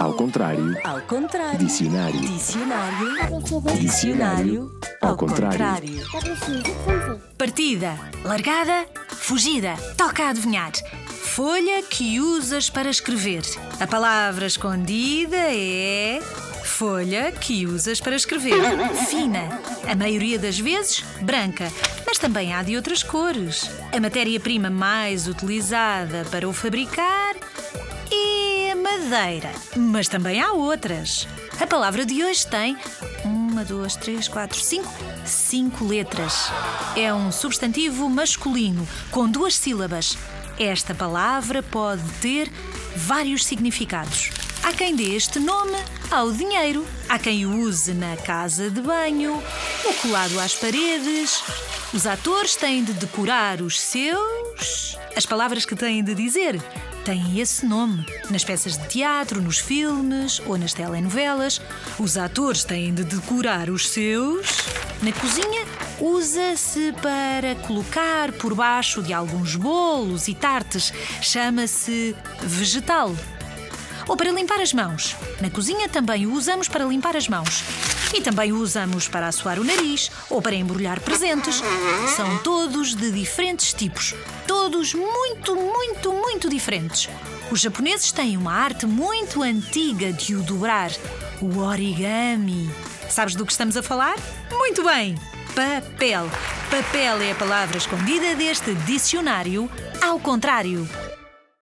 Ao contrário. Ao contrário. Dicionário. Dicionário. Dicionário. Ao contrário. Partida, largada, fugida. Toca a adivinhar. Folha que usas para escrever. A palavra escondida é. Folha que usas para escrever. Fina. A maioria das vezes, branca. Mas também há de outras cores. A matéria-prima mais utilizada para o fabricar madeira. Mas também há outras. A palavra de hoje tem uma, duas, três, quatro, cinco, cinco letras. É um substantivo masculino com duas sílabas. Esta palavra pode ter vários significados. Há quem dê este nome ao dinheiro, há quem o use na casa de banho, ou colado às paredes. Os atores têm de decorar os seus. As palavras que têm de dizer têm esse nome. Nas peças de teatro, nos filmes ou nas telenovelas, os atores têm de decorar os seus. Na cozinha, usa-se para colocar por baixo de alguns bolos e tartes. Chama-se vegetal. Ou para limpar as mãos. Na cozinha também o usamos para limpar as mãos. E também o usamos para assoar o nariz ou para embrulhar presentes. São todos de diferentes tipos. Todos muito, muito, muito diferentes. Os japoneses têm uma arte muito antiga de o dobrar: o origami. Sabes do que estamos a falar? Muito bem! Papel. Papel é a palavra escondida deste dicionário ao contrário.